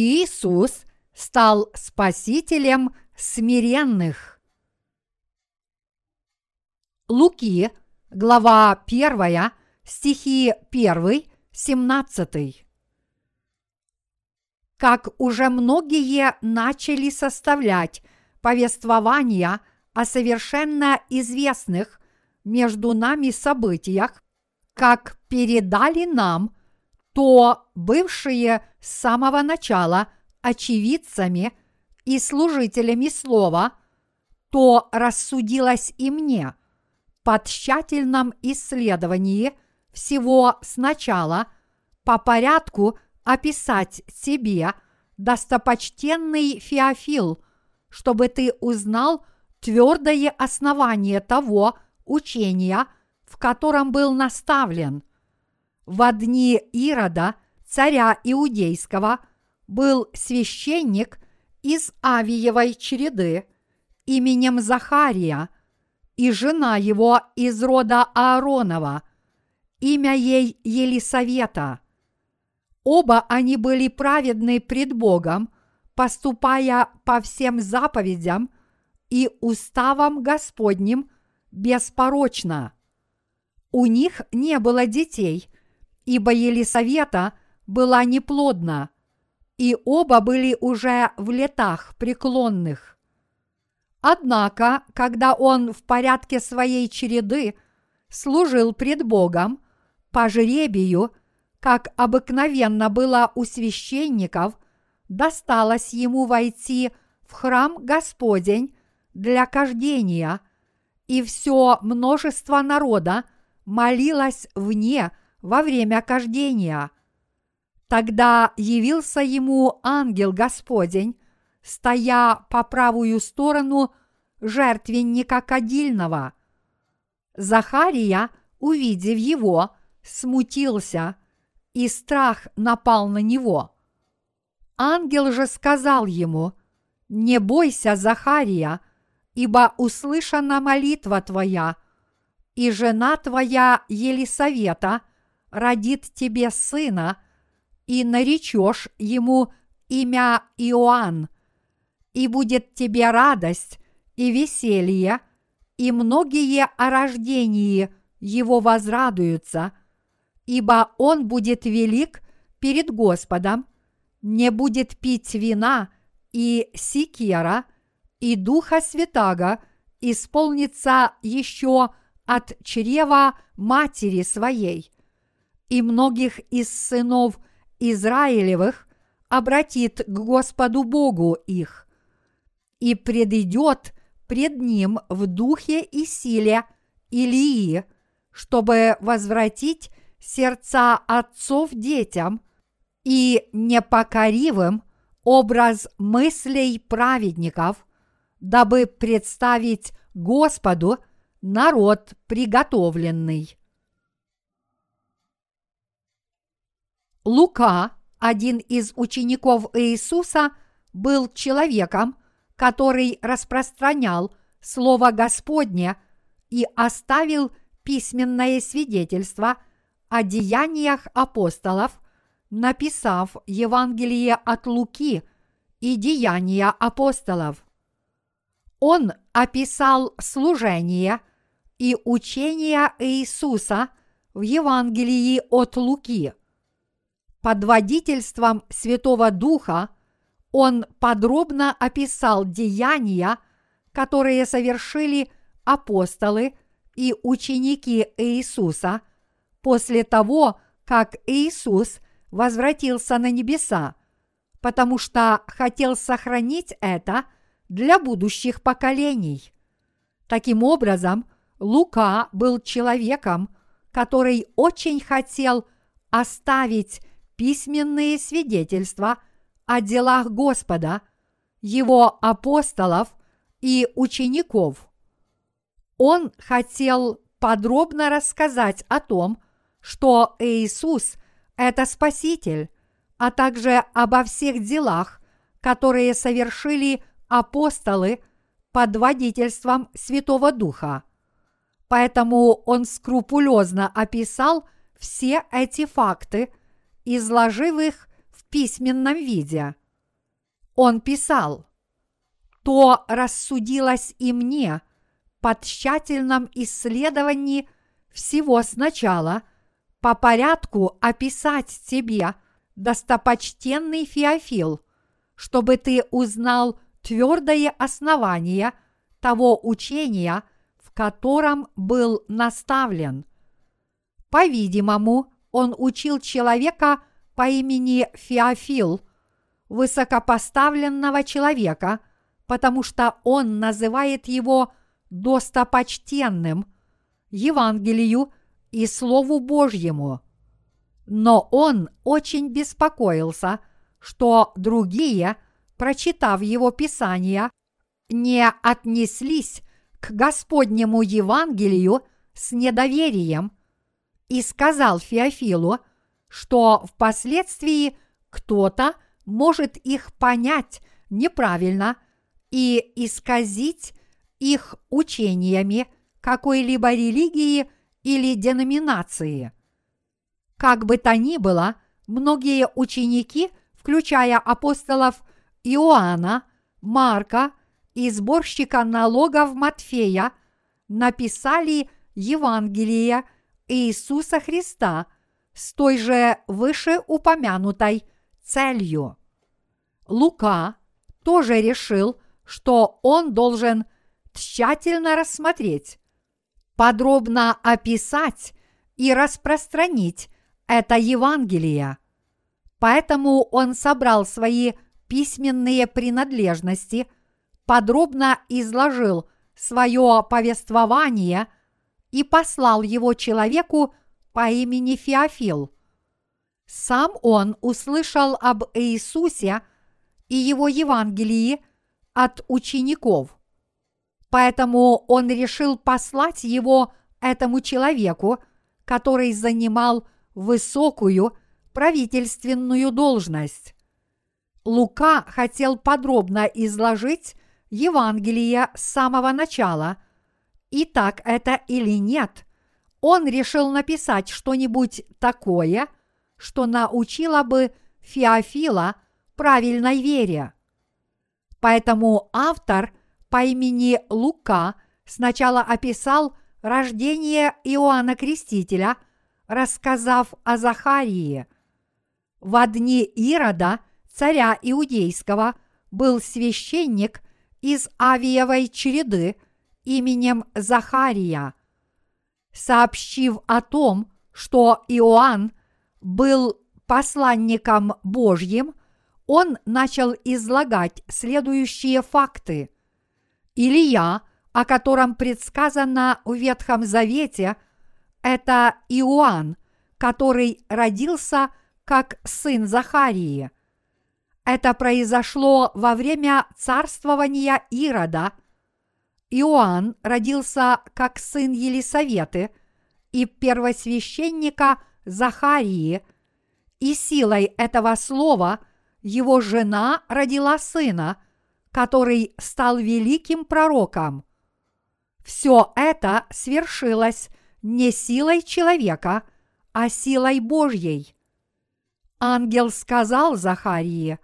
Иисус стал спасителем смиренных. Луки, глава 1, стихи 1, 17. Как уже многие начали составлять повествования о совершенно известных между нами событиях, как передали нам, то бывшие с самого начала очевидцами и служителями слова, то рассудилось и мне по тщательном исследовании всего сначала по порядку описать себе, достопочтенный Феофил, чтобы ты узнал твердое основание того учения, в котором был наставлен. В дни Ирода, царя Иудейского, был священник из Авиевой череды именем Захария, и жена его из рода Ааронова, имя ей Елисавета. Оба они были праведны пред Богом, поступая по всем заповедям и уставам Господним беспорочно. У них не было детей, ибо Елисавета была неплодна, и оба были уже в летах преклонных. Однако, когда он в порядке своей череды служил пред Богом по жребию, как обыкновенно было у священников, досталось ему войти в храм Господень для кождения, и все множество народа молилось вне во время кождения. Тогда явился ему ангел Господень, стоя по правую сторону жертвенника кадильного. Захария, увидев его, смутился, и страх напал на него. Ангел же сказал ему, «Не бойся, Захария, ибо услышана молитва твоя, и жена твоя Елисавета родит тебе сына, и наречешь ему имя Иоанн, и будет тебе радость и веселье, и многие о рождении его возрадуются, ибо он будет велик перед Господом, не будет пить вина и сикера, и Духа Святаго исполнится еще от чрева матери своей, и многих из сынов Израилевых обратит к Господу Богу их, и предидет пред ним в духе и силе Илии, чтобы возвратить сердца отцов детям и непокоривым образ мыслей праведников, дабы представить Господу народ приготовленный. Лука, один из учеников Иисуса, был человеком, который распространял Слово Господне и оставил письменное свидетельство о деяниях апостолов, написав Евангелие от Луки и деяния апостолов. Он описал служение и учение Иисуса в Евангелии от Луки. Под водительством Святого Духа он подробно описал деяния, которые совершили апостолы и ученики Иисуса после того, как Иисус возвратился на небеса, потому что хотел сохранить это для будущих поколений. Таким образом, Лука был человеком, который очень хотел оставить письменные свидетельства о делах Господа, его апостолов и учеников. Он хотел подробно рассказать о том, что Иисус – это Спаситель, а также обо всех делах, которые совершили апостолы под водительством Святого Духа. Поэтому он скрупулезно описал все эти факты, изложив их в письменном виде – Он писал, «То рассудилось и мне по тщательном исследовании всего сначала по порядку описать тебе, достопочтенный Феофил, чтобы ты узнал твердое основание того учения, в котором был наставлен. По-видимому, он учил человека по имени Феофил, высокопоставленного человека, потому что он называет его достопочтенным Евангелию и Слову Божьему. Но он очень беспокоился, что другие, прочитав его Писания, не отнеслись к Господнему Евангелию с недоверием и сказал Феофилу, что впоследствии кто-то может их понять неправильно и исказить их учениями какой-либо религии или деноминации. Как бы то ни было, многие ученики, включая апостолов Иоанна, Марка и сборщика налогов Матфея, написали Евангелие Иисуса Христа с той же вышеупомянутой целью. Лука тоже решил, что он должен тщательно рассмотреть, подробно описать и распространить это Евангелие. Поэтому он собрал свои письменные принадлежности, подробно изложил свое повествование и послал его человеку по имени Феофил. Сам он услышал об Иисусе и его Евангелии от учеников. Поэтому он решил послать его этому человеку, который занимал высокую правительственную должность. Лука хотел подробно изложить Евангелие с самого начала, и так это или нет, он решил написать что-нибудь такое, что научило бы Феофила правильной вере. Поэтому автор по имени Лука сначала описал рождение Иоанна Крестителя, рассказав о Захарии. В дни Ирода, царя Иудейского, был священник из Авиевой череды именем Захария. Сообщив о том, что Иоанн был посланником Божьим, он начал излагать следующие факты. Илия, о котором предсказано в Ветхом Завете, это Иоанн, который родился как сын Захарии. Это произошло во время царствования Ирода. Иоанн родился как сын Елисаветы и первосвященника Захарии, и силой этого слова его жена родила сына, который стал великим пророком. Все это свершилось не силой человека, а силой Божьей. Ангел сказал Захарии,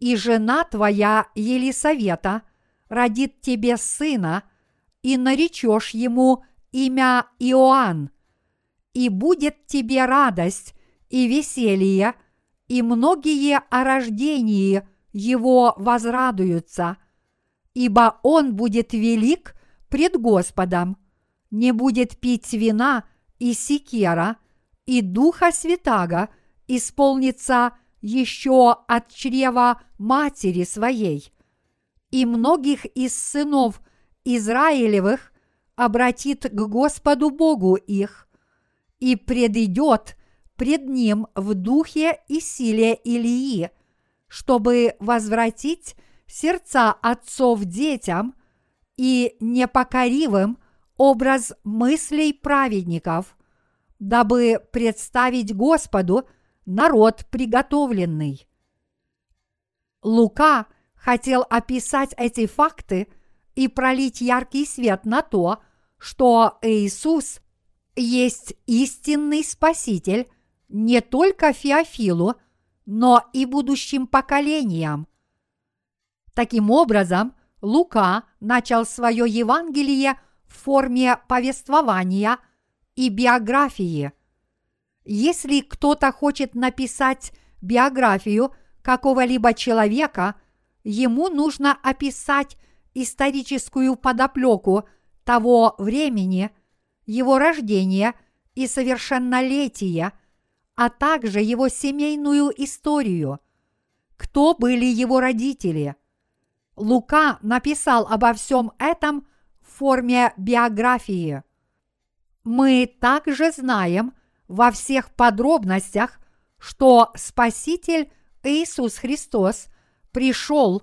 «И жена твоя Елисавета родит тебе сына, и наречешь ему имя Иоанн, и будет тебе радость и веселье, и многие о рождении его возрадуются, ибо он будет велик пред Господом, не будет пить вина и секера, и Духа Святаго исполнится еще от чрева матери своей, и многих из сынов Израилевых обратит к Господу Богу их, и предидет пред ним в духе и силе Илии, чтобы возвратить сердца отцов детям и непокоривым образ мыслей праведников, дабы представить Господу народ приготовленный. Лука хотел описать эти факты и пролить яркий свет на то, что Иисус есть истинный Спаситель не только Феофилу, но и будущим поколениям. Таким образом, Лука начал свое Евангелие в форме повествования и биографии. Если кто-то хочет написать биографию какого-либо человека, ему нужно описать историческую подоплеку того времени, его рождения и совершеннолетия, а также его семейную историю. Кто были его родители? Лука написал обо всем этом в форме биографии. Мы также знаем во всех подробностях, что Спаситель Иисус Христос пришел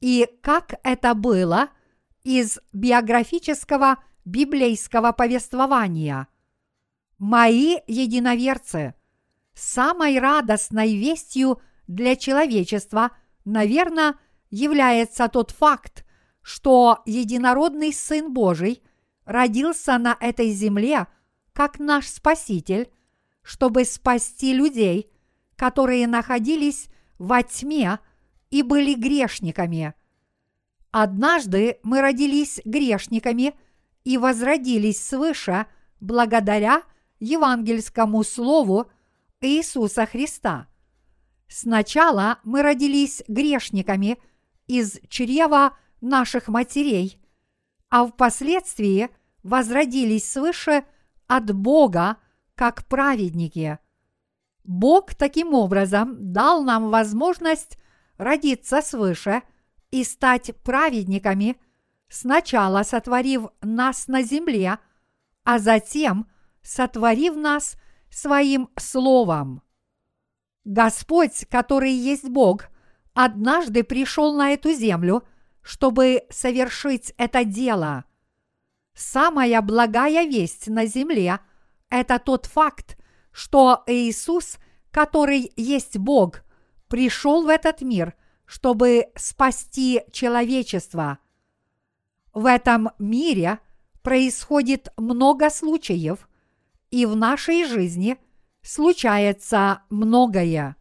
и как это было из биографического библейского повествования. Мои единоверцы, самой радостной вестью для человечества, наверное, является тот факт, что единородный Сын Божий родился на этой земле как наш Спаситель, чтобы спасти людей, которые находились во тьме и были грешниками. Однажды мы родились грешниками и возродились свыше благодаря евангельскому слову Иисуса Христа. Сначала мы родились грешниками из чрева наших матерей, а впоследствии возродились свыше от Бога как праведники. Бог таким образом дал нам возможность родиться свыше и стать праведниками, сначала сотворив нас на земле, а затем сотворив нас своим Словом. Господь, который есть Бог, однажды пришел на эту землю, чтобы совершить это дело. Самая благая весть на земле – это тот факт, что Иисус, который есть Бог, пришел в этот мир, чтобы спасти человечество. В этом мире происходит много случаев, и в нашей жизни случается многое.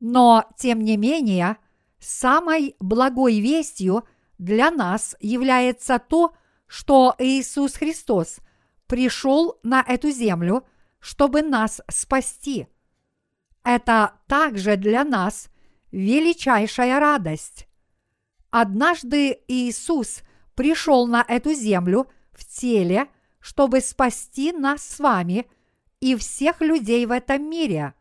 Но, тем не менее, самой благой вестью для нас является то, что Иисус Христос пришел на эту землю, чтобы нас спасти. Это также для нас величайшая радость. Однажды Иисус пришел на эту землю в теле, чтобы спасти нас с вами и всех людей в этом мире.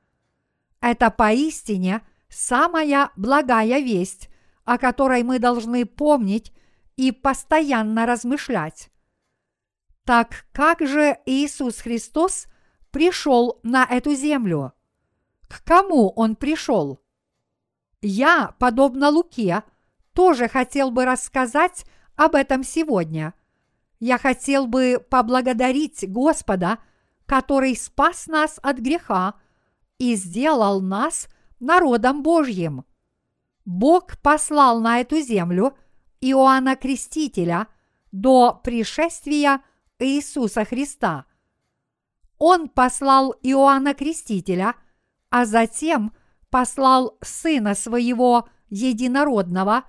Это поистине самая благая весть, о которой мы должны помнить и постоянно размышлять. Так как же Иисус Христос пришел на эту землю? К кому Он пришел? Я, подобно Луке, тоже хотел бы рассказать об этом сегодня. Я хотел бы поблагодарить Господа, который спас нас от греха и сделал нас народом Божьим. Бог послал на эту землю Иоанна Крестителя до пришествия Иисуса Христа. Он послал Иоанна Крестителя, а затем послал Сына Своего Единородного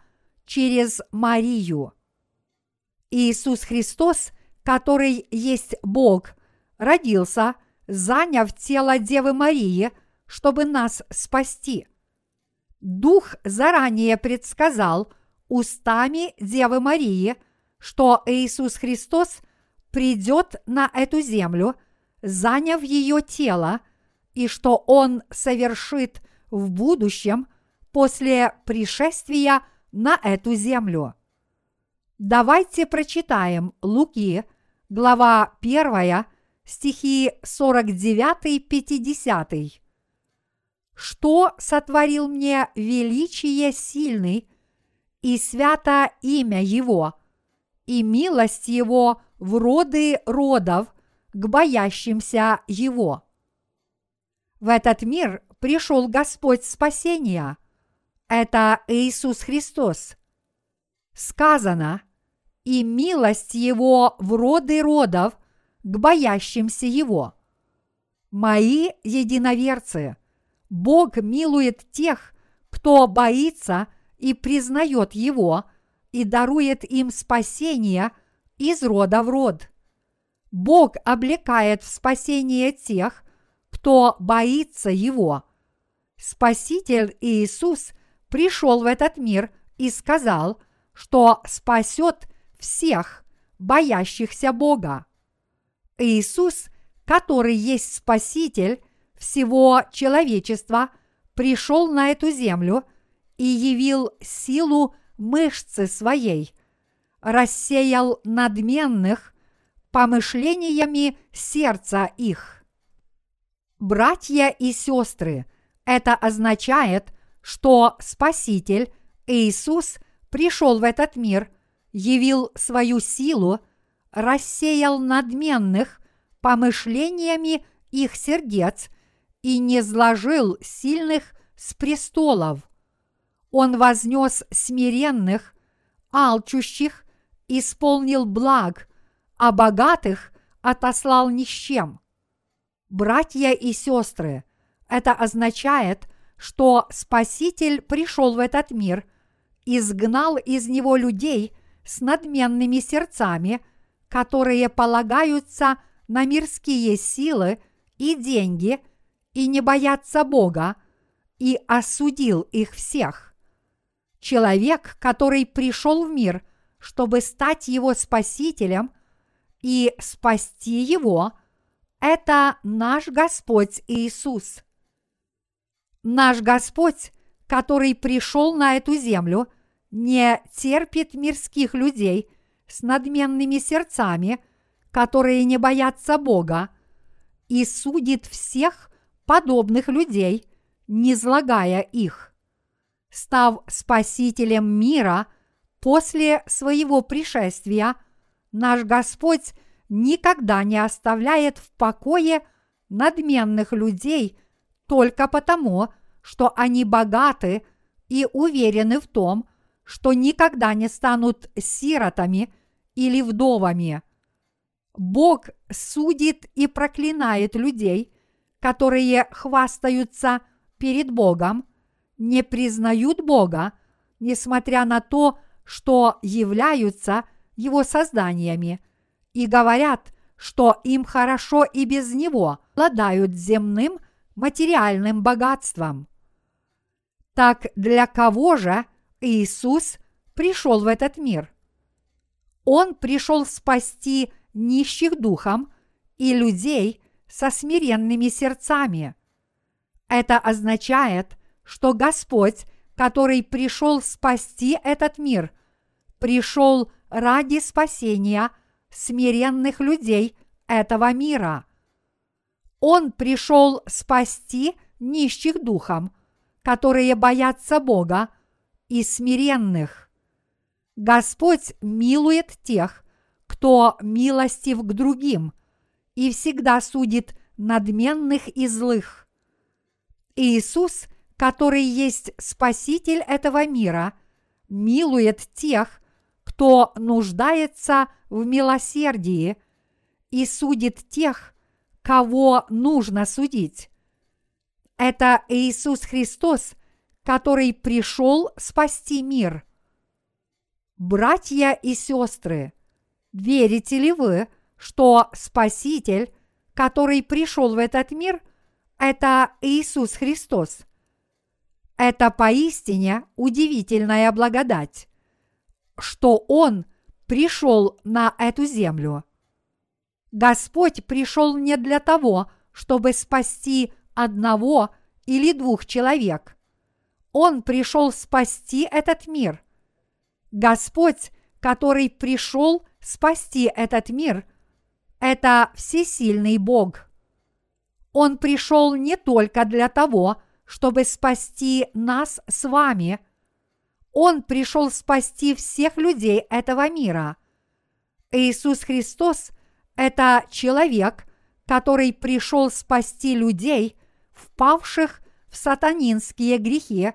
через Марию. Иисус Христос, который есть Бог, родился, заняв тело Девы Марии, чтобы нас спасти. Дух заранее предсказал устами Девы Марии, что Иисус Христос придет на эту землю, заняв ее тело, и что Он совершит в будущем после пришествия на эту землю. Давайте прочитаем Луки, глава 1, стихи 49-50. Что сотворил мне величие сильный, и свято имя Его, и милость Его в роды родов к боящимся Его. В этот мир пришел Господь спасения. Это Иисус Христос. Сказано, и милость Его в роды родов к боящимся Его. Мои единоверцы, Бог милует тех, кто боится и признает Его и дарует им спасение из рода в род. Бог облекает в спасение тех, кто боится Его. Спаситель Иисус пришел в этот мир и сказал, что спасет всех боящихся Бога. Иисус, который есть Спаситель всего человечества, пришел на эту землю и явил силу мышцы своей, рассеял надменных помышлениями сердца их. Братья и сестры, это означает, что Спаситель Иисус пришел в этот мир, явил свою силу, рассеял надменных помышлениями их сердец и не сложил сильных с престолов. Он вознес смиренных, алчущих, исполнил благ, а богатых отослал ни с чем. Братья и сестры, это означает, что Спаситель пришел в этот мир, изгнал из него людей с надменными сердцами, которые полагаются на мирские силы и деньги и не боятся Бога, и осудил их всех. Человек, который пришел в мир, чтобы стать его спасителем и спасти его, это наш Господь Иисус. Наш Господь, который пришел на эту землю, не терпит мирских людей с надменными сердцами, которые не боятся Бога, и судит всех подобных людей, не злагая их став спасителем мира после своего пришествия, наш Господь никогда не оставляет в покое надменных людей только потому, что они богаты и уверены в том, что никогда не станут сиротами или вдовами. Бог судит и проклинает людей, которые хвастаются перед Богом – не признают Бога, несмотря на то, что являются Его созданиями, и говорят, что им хорошо и без Него, обладают земным материальным богатством. Так для кого же Иисус пришел в этот мир? Он пришел спасти нищих духом и людей со смиренными сердцами. Это означает, что Господь, который пришел спасти этот мир, пришел ради спасения смиренных людей этого мира. Он пришел спасти нищих духом, которые боятся Бога, и смиренных. Господь милует тех, кто милостив к другим, и всегда судит надменных и злых. Иисус который есть Спаситель этого мира, милует тех, кто нуждается в милосердии, и судит тех, кого нужно судить. Это Иисус Христос, который пришел спасти мир. Братья и сестры, верите ли вы, что Спаситель, который пришел в этот мир, это Иисус Христос – это поистине удивительная благодать, что Он пришел на эту землю. Господь пришел не для того, чтобы спасти одного или двух человек. Он пришел спасти этот мир. Господь, который пришел спасти этот мир, это всесильный Бог. Он пришел не только для того, чтобы спасти нас с вами. Он пришел спасти всех людей этого мира. Иисус Христос – это человек, который пришел спасти людей, впавших в сатанинские грехи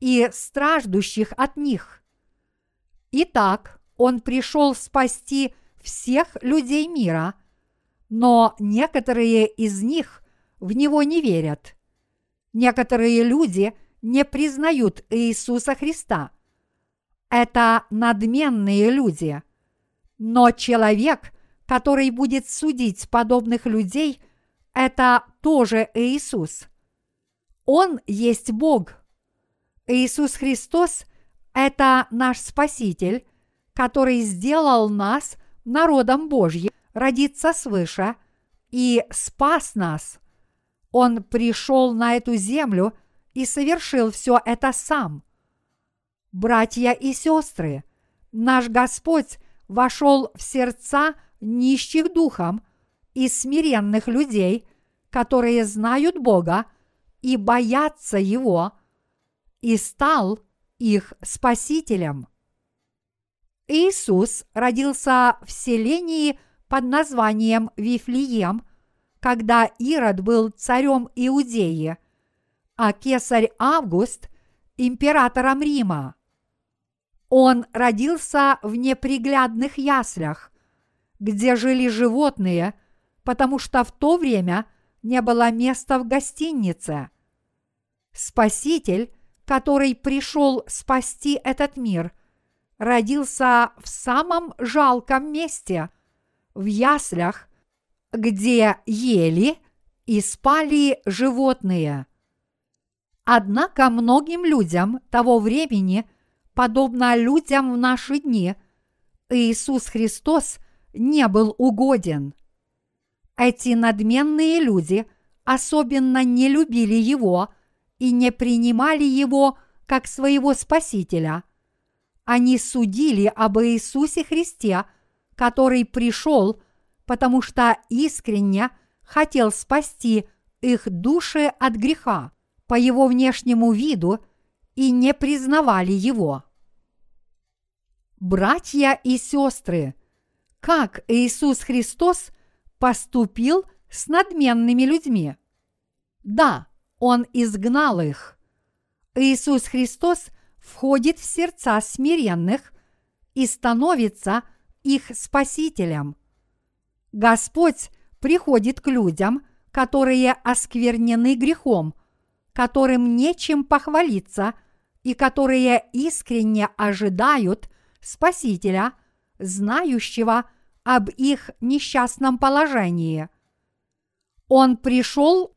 и страждущих от них. Итак, Он пришел спасти всех людей мира, но некоторые из них в Него не верят. Некоторые люди не признают Иисуса Христа. Это надменные люди. Но человек, который будет судить подобных людей, это тоже Иисус. Он есть Бог. Иисус Христос – это наш Спаситель, который сделал нас народом Божьим, родиться свыше и спас нас. Он пришел на эту землю и совершил все это сам. Братья и сестры, наш Господь вошел в сердца нищих духом и смиренных людей, которые знают Бога и боятся Его, и стал их спасителем. Иисус родился в селении под названием Вифлеем, когда Ирод был царем Иудеи, а кесарь Август – императором Рима. Он родился в неприглядных яслях, где жили животные, потому что в то время не было места в гостинице. Спаситель, который пришел спасти этот мир, родился в самом жалком месте, в яслях, где ели и спали животные. Однако многим людям того времени, подобно людям в наши дни, Иисус Христос не был угоден. Эти надменные люди особенно не любили Его и не принимали Его как своего Спасителя. Они судили об Иисусе Христе, который пришел, потому что искренне хотел спасти их души от греха по его внешнему виду и не признавали его. Братья и сестры, как Иисус Христос поступил с надменными людьми? Да, Он изгнал их. Иисус Христос входит в сердца смиренных и становится их спасителем. Господь приходит к людям, которые осквернены грехом – которым нечем похвалиться и которые искренне ожидают Спасителя, знающего об их несчастном положении. Он пришел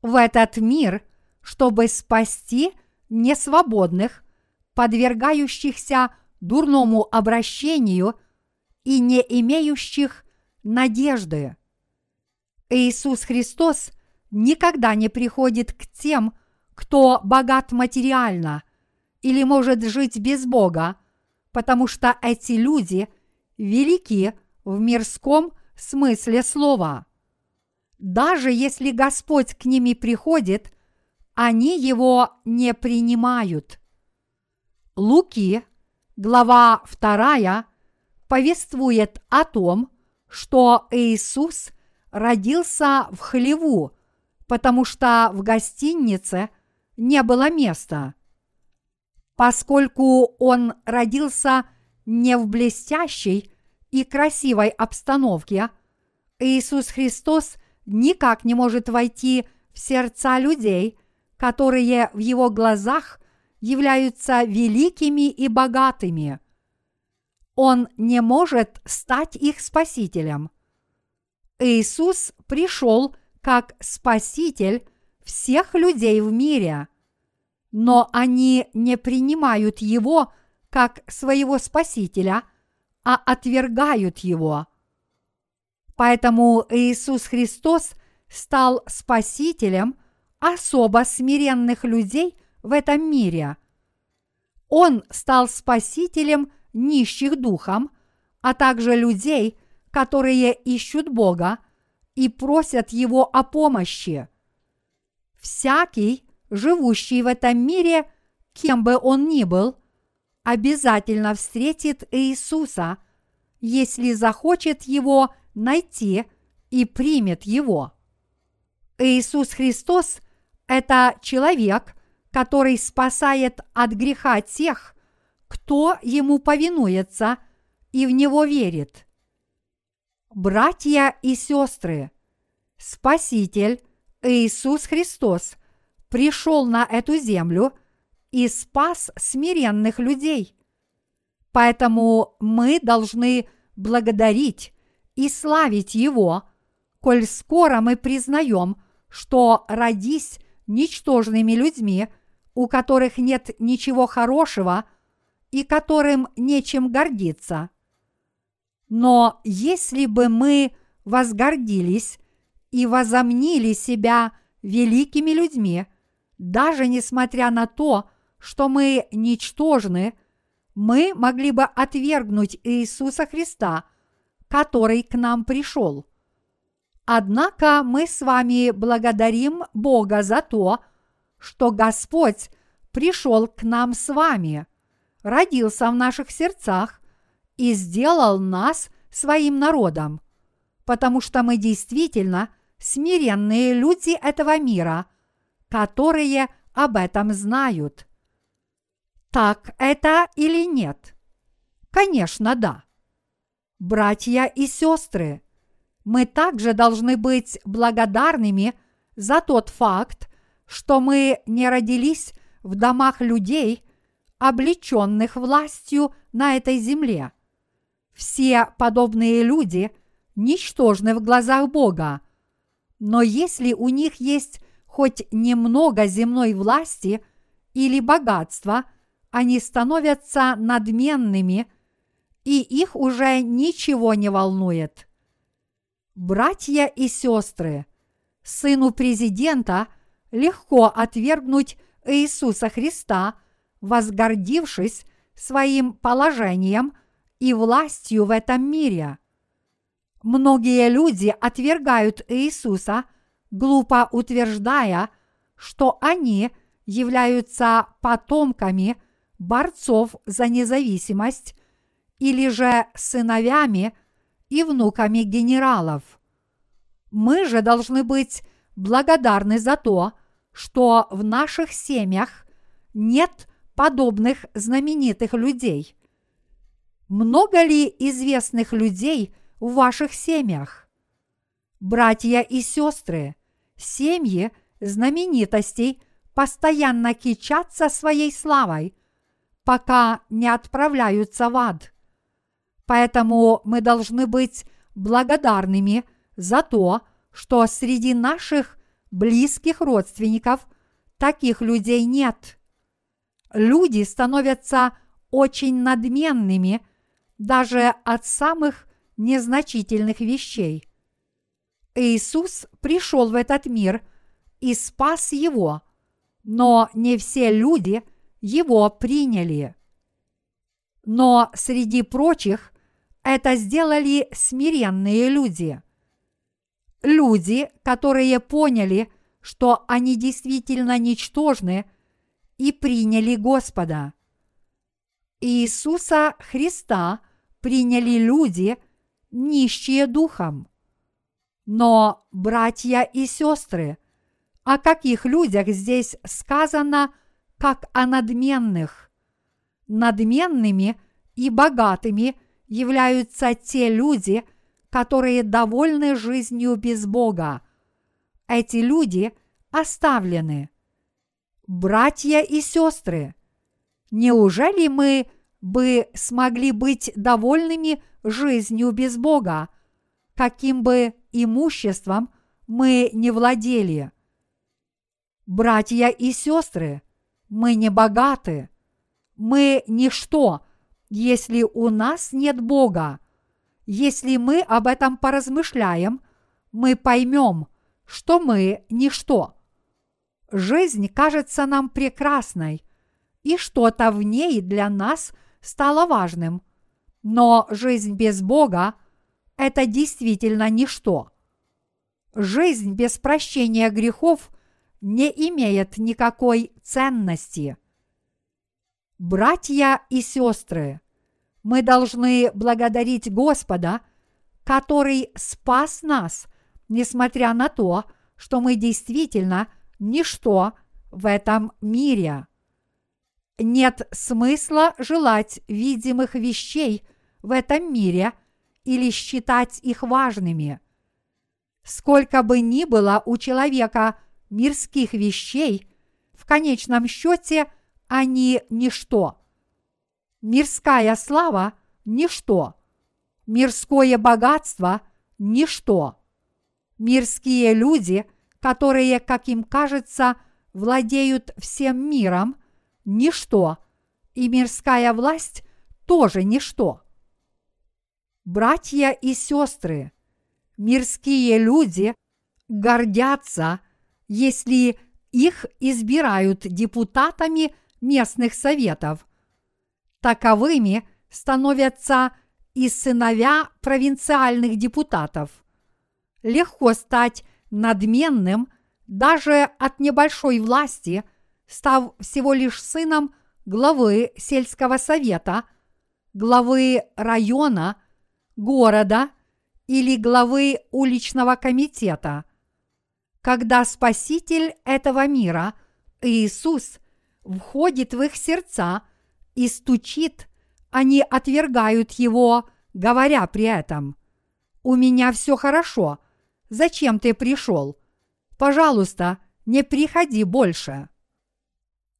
в этот мир, чтобы спасти несвободных, подвергающихся дурному обращению и не имеющих надежды. Иисус Христос никогда не приходит к тем, кто богат материально или может жить без Бога, потому что эти люди велики в мирском смысле слова. Даже если Господь к ними приходит, они его не принимают. Луки, глава 2, повествует о том, что Иисус родился в хлеву, потому что в гостинице не было места. Поскольку он родился не в блестящей и красивой обстановке, Иисус Христос никак не может войти в сердца людей, которые в его глазах являются великими и богатыми. Он не может стать их спасителем. Иисус пришел как спаситель всех людей в мире, но они не принимают его как своего спасителя, а отвергают его. Поэтому Иисус Христос стал спасителем особо смиренных людей в этом мире. Он стал спасителем нищих духом, а также людей, которые ищут Бога и просят Его о помощи. Всякий, живущий в этом мире, кем бы он ни был, обязательно встретит Иисуса, если захочет Его найти и примет Его. Иисус Христос – это человек, который спасает от греха тех, кто Ему повинуется и в Него верит. Братья и сестры, Спаситель Иисус Христос пришел на эту землю и спас смиренных людей. Поэтому мы должны благодарить и славить Его, коль скоро мы признаем, что родись ничтожными людьми, у которых нет ничего хорошего и которым нечем гордиться. Но если бы мы возгордились и возомнили себя великими людьми, даже несмотря на то, что мы ничтожны, мы могли бы отвергнуть Иисуса Христа, который к нам пришел. Однако мы с вами благодарим Бога за то, что Господь пришел к нам с вами, родился в наших сердцах и сделал нас своим народом, потому что мы действительно смиренные люди этого мира, которые об этом знают. Так это или нет? Конечно, да. Братья и сестры, мы также должны быть благодарными за тот факт, что мы не родились в домах людей, облеченных властью на этой земле. Все подобные люди ничтожны в глазах Бога, но если у них есть хоть немного земной власти или богатства, они становятся надменными, и их уже ничего не волнует. Братья и сестры, сыну президента легко отвергнуть Иисуса Христа, возгордившись своим положением и властью в этом мире. Многие люди отвергают Иисуса, глупо утверждая, что они являются потомками борцов за независимость или же сыновьями и внуками генералов. Мы же должны быть благодарны за то, что в наших семьях нет подобных знаменитых людей. Много ли известных людей в ваших семьях? Братья и сестры, семьи знаменитостей постоянно кичатся своей славой, пока не отправляются в ад. Поэтому мы должны быть благодарными за то, что среди наших близких родственников таких людей нет. Люди становятся очень надменными даже от самых незначительных вещей. Иисус пришел в этот мир и спас его, но не все люди его приняли. Но среди прочих это сделали смиренные люди. Люди, которые поняли, что они действительно ничтожны и приняли Господа. Иисуса Христа приняли люди, нищие духом. Но, братья и сестры, о каких людях здесь сказано, как о надменных? Надменными и богатыми – являются те люди, которые довольны жизнью без Бога. Эти люди оставлены. Братья и сестры, неужели мы бы смогли быть довольными жизнью без Бога, каким бы имуществом мы не владели? Братья и сестры, мы не богаты, мы ничто если у нас нет Бога. Если мы об этом поразмышляем, мы поймем, что мы ничто. Жизнь кажется нам прекрасной, и что-то в ней для нас стало важным. Но жизнь без Бога – это действительно ничто. Жизнь без прощения грехов не имеет никакой ценности – Братья и сестры, мы должны благодарить Господа, который спас нас, несмотря на то, что мы действительно ничто в этом мире. Нет смысла желать видимых вещей в этом мире или считать их важными. Сколько бы ни было у человека мирских вещей, в конечном счете – они ничто. Мирская слава – ничто. Мирское богатство – ничто. Мирские люди, которые, как им кажется, владеют всем миром – ничто. И мирская власть – тоже ничто. Братья и сестры, мирские люди гордятся, если их избирают депутатами местных советов. Таковыми становятся и сыновья провинциальных депутатов. Легко стать надменным даже от небольшой власти, став всего лишь сыном главы сельского совета, главы района, города или главы уличного комитета. Когда Спаситель этого мира, Иисус, входит в их сердца и стучит, они отвергают Его, говоря при этом, «У меня все хорошо, зачем ты пришел? Пожалуйста, не приходи больше».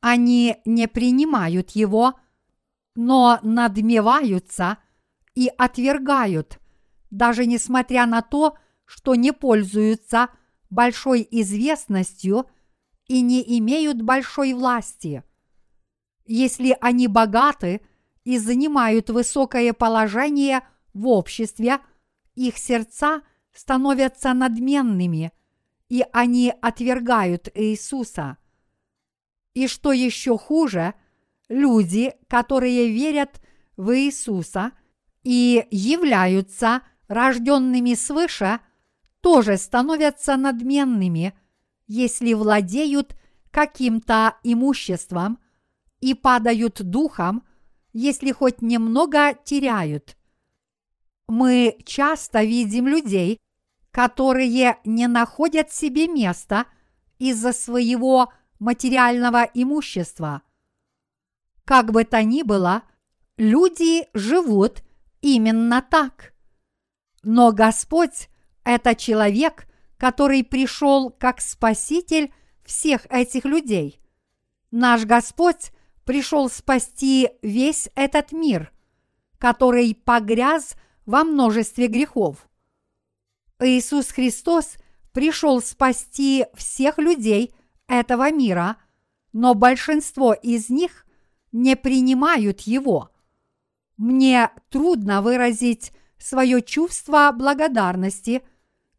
Они не принимают Его, но надмеваются и отвергают, даже несмотря на то, что не пользуются большой известностью и не имеют большой власти. Если они богаты и занимают высокое положение в обществе, их сердца становятся надменными, и они отвергают Иисуса. И что еще хуже, люди, которые верят в Иисуса и являются рожденными свыше – тоже становятся надменными, если владеют каким-то имуществом и падают духом, если хоть немного теряют. Мы часто видим людей, которые не находят себе места из-за своего материального имущества. Как бы то ни было, люди живут именно так. Но Господь это человек, который пришел как спаситель всех этих людей. Наш Господь пришел спасти весь этот мир, который погряз во множестве грехов. Иисус Христос пришел спасти всех людей этого мира, но большинство из них не принимают Его. Мне трудно выразить свое чувство благодарности –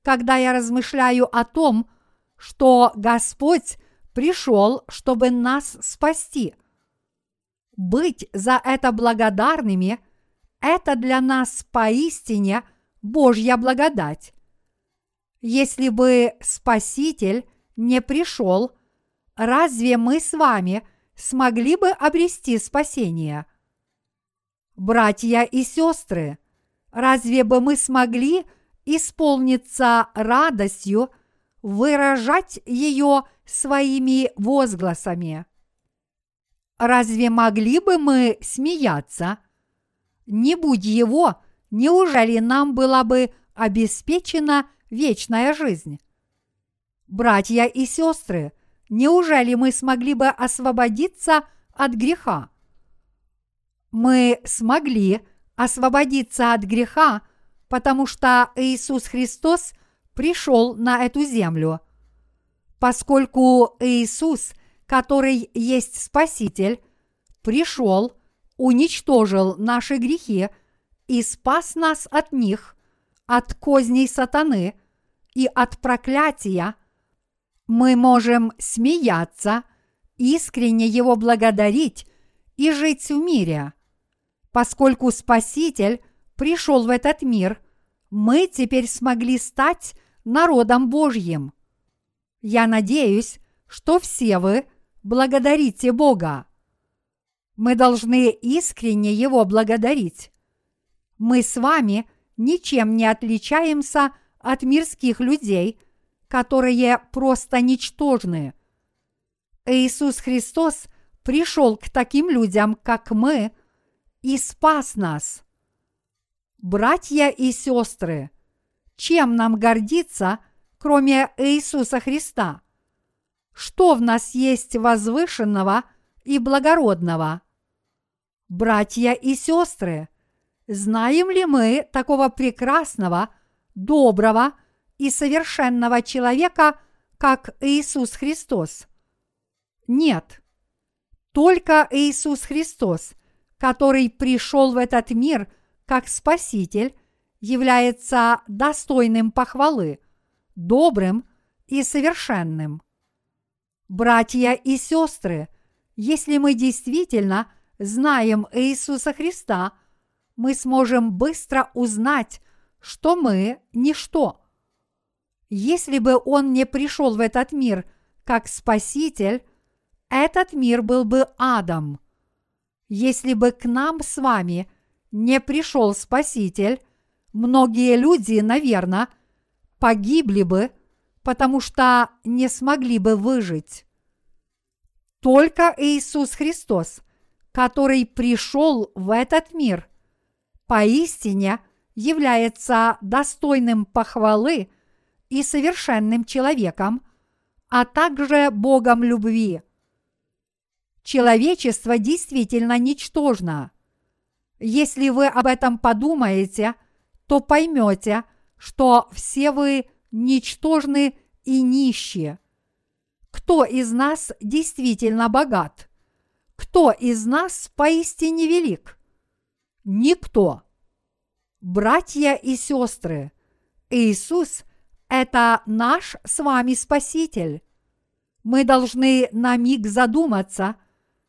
когда я размышляю о том, что Господь пришел, чтобы нас спасти. Быть за это благодарными – это для нас поистине Божья благодать. Если бы Спаситель не пришел, разве мы с вами смогли бы обрести спасение? Братья и сестры, разве бы мы смогли – исполниться радостью, выражать ее своими возгласами. Разве могли бы мы смеяться? Не будь его, неужели нам была бы обеспечена вечная жизнь? Братья и сестры, неужели мы смогли бы освободиться от греха? Мы смогли освободиться от греха потому что Иисус Христос пришел на эту землю. Поскольку Иисус, который есть Спаситель, пришел, уничтожил наши грехи и спас нас от них, от козней сатаны и от проклятия, мы можем смеяться, искренне Его благодарить и жить в мире. Поскольку Спаситель пришел в этот мир, мы теперь смогли стать народом Божьим. Я надеюсь, что все вы благодарите Бога. Мы должны искренне Его благодарить. Мы с вами ничем не отличаемся от мирских людей, которые просто ничтожны. Иисус Христос пришел к таким людям, как мы, и спас нас. Братья и сестры, чем нам гордиться, кроме Иисуса Христа? Что в нас есть возвышенного и благородного. Братья и сестры, знаем ли мы такого прекрасного, доброго и совершенного человека, как Иисус Христос? Нет. Только Иисус Христос, который пришел в этот мир как Спаситель, является достойным похвалы, добрым и совершенным. Братья и сестры, если мы действительно знаем Иисуса Христа, мы сможем быстро узнать, что мы – ничто. Если бы Он не пришел в этот мир как Спаситель, этот мир был бы адом. Если бы к нам с вами не пришел Спаситель, многие люди, наверное, погибли бы, потому что не смогли бы выжить. Только Иисус Христос, который пришел в этот мир, поистине является достойным похвалы и совершенным человеком, а также Богом любви. Человечество действительно ничтожно. Если вы об этом подумаете, то поймете, что все вы ничтожны и нищие. Кто из нас действительно богат? Кто из нас поистине велик? Никто. Братья и сестры, Иисус – это наш с вами Спаситель. Мы должны на миг задуматься,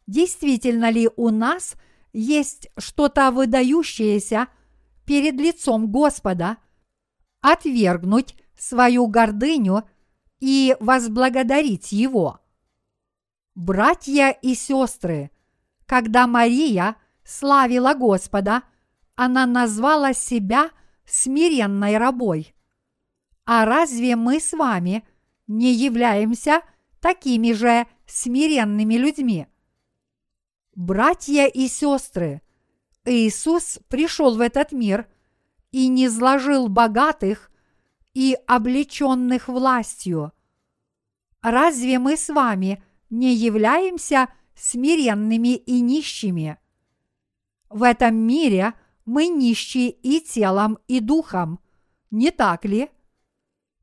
действительно ли у нас есть что-то выдающееся перед лицом Господа, отвергнуть свою гордыню и возблагодарить Его. Братья и сестры, когда Мария славила Господа, она назвала себя смиренной рабой. А разве мы с вами не являемся такими же смиренными людьми? Братья и сестры, Иисус пришел в этот мир и не сложил богатых и облеченных властью. Разве мы с вами не являемся смиренными и нищими? В этом мире мы нищие и телом, и духом, не так ли?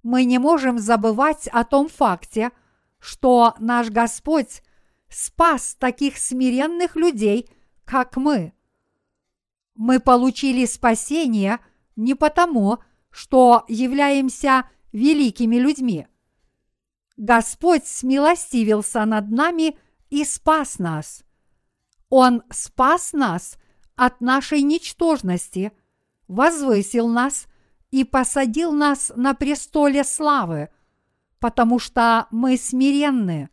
Мы не можем забывать о том факте, что наш Господь спас таких смиренных людей, как мы. Мы получили спасение не потому, что являемся великими людьми. Господь смилостивился над нами и спас нас. Он спас нас от нашей ничтожности, возвысил нас и посадил нас на престоле славы, потому что мы смиренны.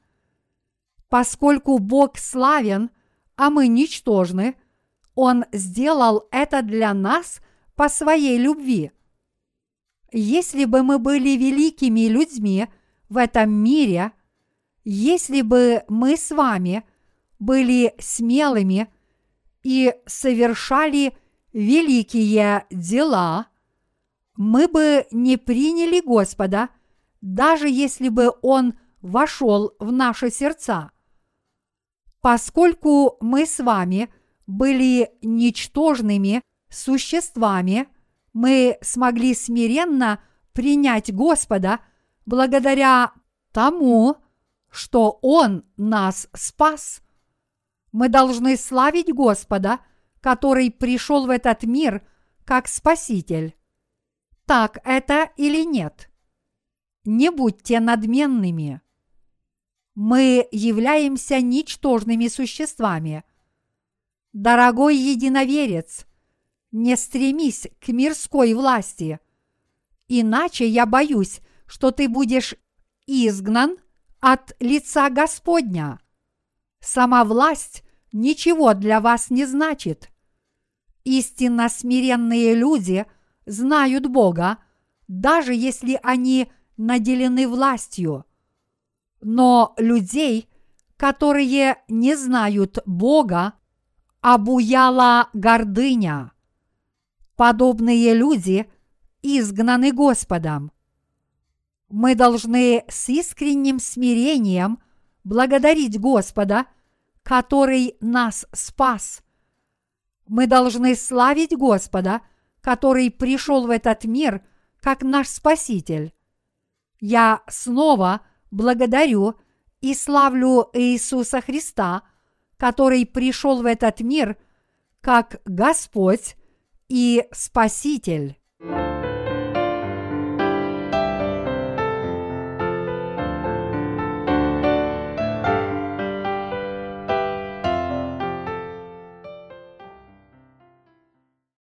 Поскольку Бог славен, а мы ничтожны, Он сделал это для нас по своей любви – если бы мы были великими людьми в этом мире, если бы мы с вами были смелыми и совершали великие дела, мы бы не приняли Господа, даже если бы Он вошел в наши сердца. Поскольку мы с вами были ничтожными существами, мы смогли смиренно принять Господа благодаря тому, что Он нас спас. Мы должны славить Господа, который пришел в этот мир как Спаситель. Так это или нет? Не будьте надменными. Мы являемся ничтожными существами. Дорогой единоверец – не стремись к мирской власти. Иначе я боюсь, что ты будешь изгнан от лица Господня. Сама власть ничего для вас не значит. Истинно смиренные люди знают Бога, даже если они наделены властью. Но людей, которые не знают Бога, обуяла гордыня подобные люди изгнаны Господом. Мы должны с искренним смирением благодарить Господа, который нас спас. Мы должны славить Господа, который пришел в этот мир как наш Спаситель. Я снова благодарю и славлю Иисуса Христа, который пришел в этот мир как Господь и Спаситель.